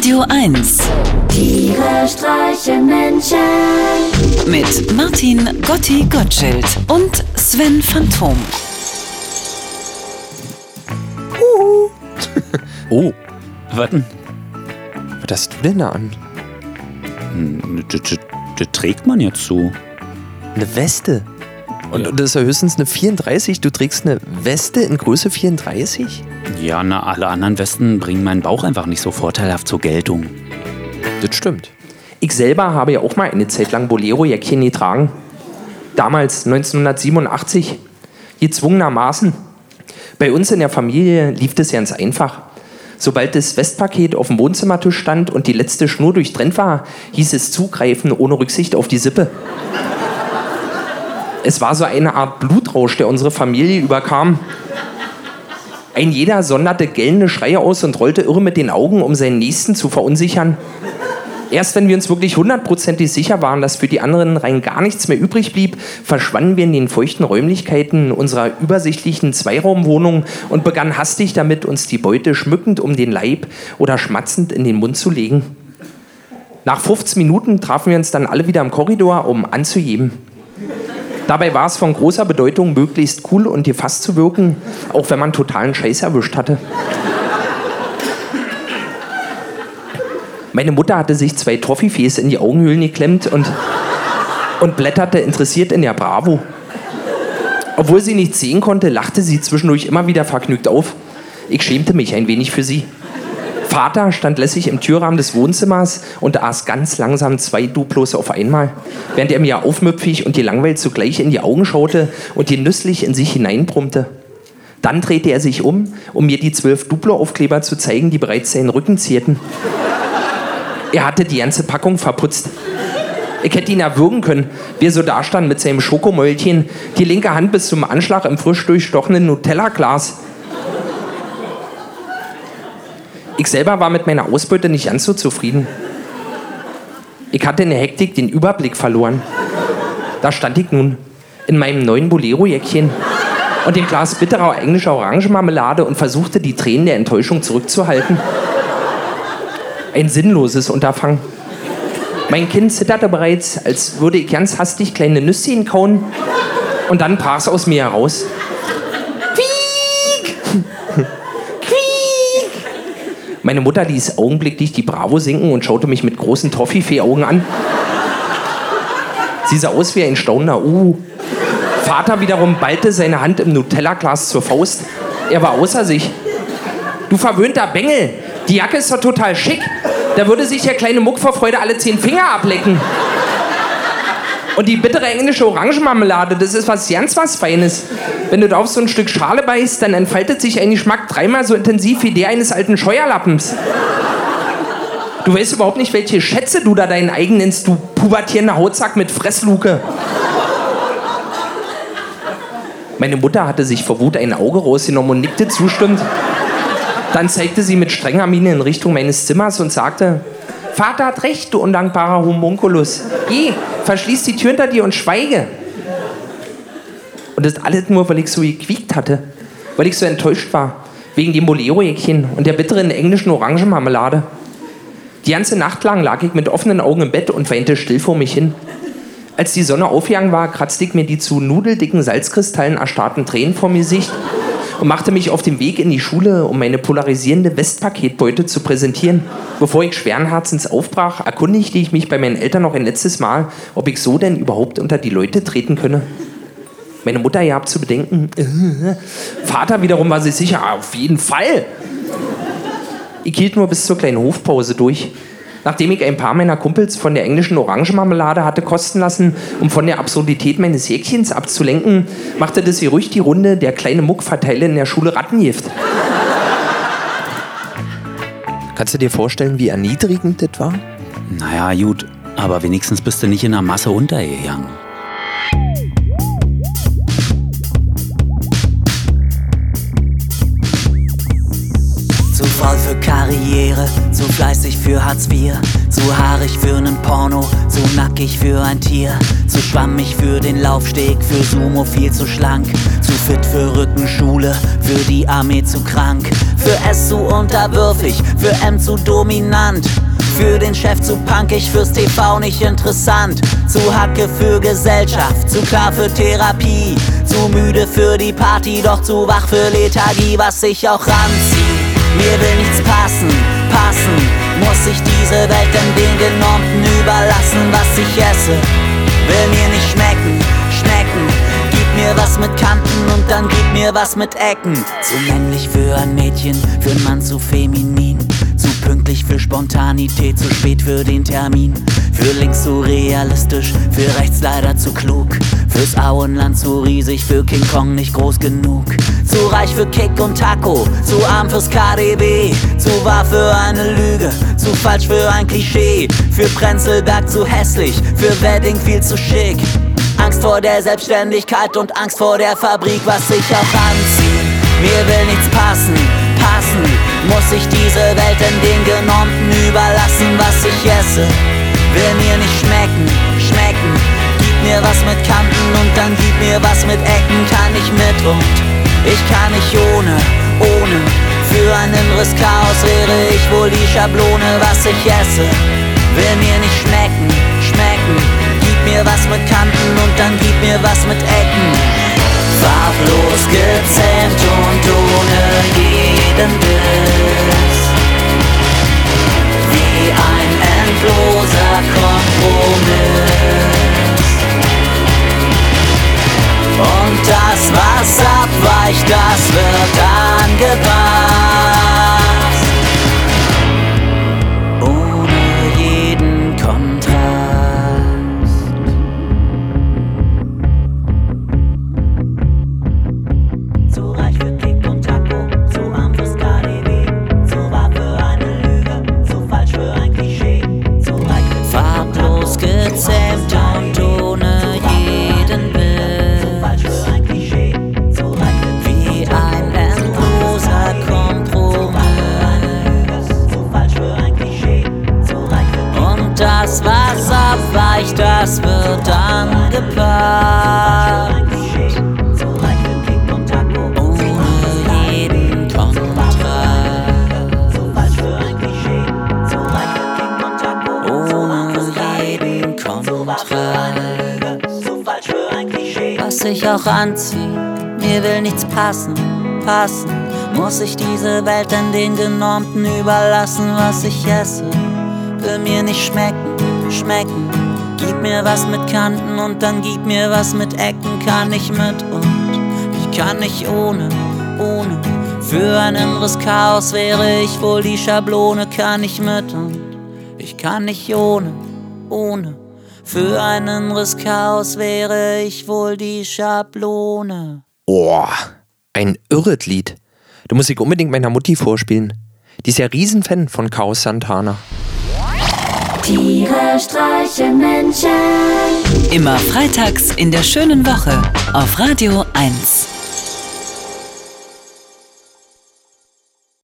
Radio 1 Tiere streichen Menschen. mit Martin Gotti Gottschild und Sven Phantom. Oh, Was denn? was hast du denn da an? Das, das, das trägt man jetzt so. Eine Weste. Und Ja. das ist ja höchstens eine 34. Du trägst eine Weste in Größe 34? Ja, na, alle anderen Westen bringen meinen Bauch einfach nicht so vorteilhaft zur Geltung. Das stimmt. Ich selber habe ja auch mal eine Zeit lang Bolero-Jäckchen getragen. Damals, 1987, gezwungenermaßen. Bei uns in der Familie lief das ganz einfach. Sobald das Westpaket auf dem Wohnzimmertisch stand und die letzte Schnur durchtrennt war, hieß es zugreifen ohne Rücksicht auf die Sippe. Es war so eine Art Blutrausch, der unsere Familie überkam. Ein jeder sonderte gellende Schreie aus und rollte irre mit den Augen, um seinen Nächsten zu verunsichern. Erst wenn wir uns wirklich hundertprozentig sicher waren, dass für die anderen rein gar nichts mehr übrig blieb, verschwanden wir in den feuchten Räumlichkeiten unserer übersichtlichen Zweiraumwohnung und begannen hastig damit, uns die Beute schmückend um den Leib oder schmatzend in den Mund zu legen. Nach 15 Minuten trafen wir uns dann alle wieder im Korridor, um anzuheben. Dabei war es von großer Bedeutung, möglichst cool und gefasst zu wirken, auch wenn man totalen Scheiß erwischt hatte. Meine Mutter hatte sich zwei Toffifees in die Augenhöhlen geklemmt und, und blätterte interessiert in der Bravo. Obwohl sie nichts sehen konnte, lachte sie zwischendurch immer wieder vergnügt auf. Ich schämte mich ein wenig für sie. Vater stand lässig im Türrahmen des Wohnzimmers und aß ganz langsam zwei Duplos auf einmal, während er mir aufmüpfig und gelangweilt zugleich in die Augen schaute und genüsslich in sich hineinbrummte. Dann drehte er sich um, um mir die zwölf Duplo-Aufkleber zu zeigen, die bereits seinen Rücken zierten. Er hatte die ganze Packung verputzt. Ich hätte ihn erwürgen können, wie er so dastand mit seinem Schokomäulchen, die linke Hand bis zum Anschlag im frisch durchstochenen Nutella-Glas. Ich selber war mit meiner Ausbeute nicht ganz so zufrieden. Ich hatte in der Hektik den Überblick verloren. Da stand ich nun in meinem neuen Bolero-Jäckchen und dem Glas bitterer englischer Orangenmarmelade und versuchte, die Tränen der Enttäuschung zurückzuhalten. Ein sinnloses Unterfangen. Mein Kind zitterte bereits, als würde ich ganz hastig kleine Nüsschen kauen. Und dann brach es aus mir heraus. Meine Mutter ließ augenblicklich die Bravo sinken und schaute mich mit großen Toffifee-Augen an. Sie sah aus wie ein staunender Uh. Vater wiederum ballte seine Hand im Nutella-Glas zur Faust. Er war außer sich. Du verwöhnter Bengel, die Jacke ist doch total schick. Da würde sich der kleine Muck vor Freude alle zehn Finger ablecken. Und die bittere englische Orangenmarmelade, das ist was ganz was Feines. Wenn du da auf so ein Stück Schale beißt, dann entfaltet sich ein Geschmack dreimal so intensiv wie der eines alten Scheuerlappens. Du weißt überhaupt nicht, welche Schätze du da deinen eigen nennst, du pubertierender Hautsack mit Fressluke. Meine Mutter hatte sich vor Wut ein Auge rausgenommen und nickte zustimmend. Dann zeigte sie mit strenger Miene in Richtung meines Zimmers und sagte: Vater hat recht, du undankbarer Homunculus. Geh, verschließ die Tür hinter dir und schweige. Und das alles nur, weil ich so gequiekt hatte. Weil ich so enttäuscht war. Wegen dem Bolero-Jäckchen und der bitteren englischen Orangenmarmelade. Die ganze Nacht lang lag ich mit offenen Augen im Bett und weinte still vor mich hin. Als die Sonne aufgegangen war, kratzte ich mir die zu nudeldicken Salzkristallen erstarrten Tränen vor mir Gesicht und machte mich auf den Weg in die Schule, um meine polarisierende Westpaketbeute zu präsentieren. Bevor ich schweren Herzens aufbrach, erkundigte ich mich bei meinen Eltern noch ein letztes Mal, ob ich so denn überhaupt unter die Leute treten könne. Meine Mutter gab zu bedenken. Vater wiederum war sich sicher, auf jeden Fall. Ich hielt nur bis zur kleinen Hofpause durch. Nachdem ich ein paar meiner Kumpels von der englischen Orangenmarmelade hatte kosten lassen, um von der Absurdität meines Jäckchens abzulenken, machte das hier ruhig die Runde, der kleine Muck verteile in der Schule Rattengift. Kannst du dir vorstellen, wie erniedrigend das war? Naja, gut, aber wenigstens bist du nicht in der Masse untergegangen. Karriere, zu fleißig für Hartz IV, zu haarig für nen Porno, zu nackig für ein Tier, zu schwammig für den Laufsteg, für Sumo viel zu schlank, zu fit für Rückenschule, für die Armee zu krank, für S zu unterwürfig, für M zu dominant. Für den Chef zu punkig, fürs TV nicht interessant. Zu Hacke für Gesellschaft, zu klar für Therapie. Zu müde für die Party, doch zu wach für Lethargie, was ich auch ranzieht. Mir will nichts passen, passen. Muss ich diese Welt in den Genormten überlassen, was ich esse? Will mir nicht schmecken, schmecken. Gib mir was mit Kanten und dann gib mir was mit Ecken. Zu männlich für ein Mädchen, für einen Mann zu feminin. Pünktlich für Spontanität, zu spät für den Termin. Für links zu realistisch, für rechts leider zu klug. Fürs Auenland zu riesig, für King Kong nicht groß genug. Zu reich für Kick und Taco, zu arm fürs KDB. Zu wahr für eine Lüge, zu falsch für ein Klischee. Für Prenzlberg zu hässlich, für Wedding viel zu schick. Angst vor der Selbstständigkeit und Angst vor der Fabrik, was sich auch anzieht. Mir will nichts passen. Muss ich diese Welt in den Genormten überlassen, was ich esse? Will mir nicht schmecken, schmecken. Gib mir was mit Kanten und dann gib mir was mit Ecken, kann ich mit und ich kann nicht ohne, ohne. Für ein inneres Chaos wäre ich wohl die Schablone, was ich esse. Will mir nicht schmecken, schmecken. Gib mir was mit Kanten und dann gib mir was mit Ecken. Farblos Auch anzieh, mir will nichts passen, passen. Muss ich diese Welt in den Genormten überlassen, was ich esse? Will mir nicht schmecken, schmecken. Gib mir was mit Kanten und dann gib mir was mit Ecken, kann ich mit und ich kann nicht ohne, ohne. Für ein inneres Chaos wäre ich wohl die Schablone, kann ich mit und ich kann nicht ohne, ohne. Für ein inneres Chaos wäre ich wohl die Schablone. Oh, ein irres Lied. Du musst dich unbedingt meiner Mutti vorspielen. Die ist ja Riesenfan von Chaos Santana. Tiere streichen Menschen. Immer freitags in der schönen Woche auf Radio 1.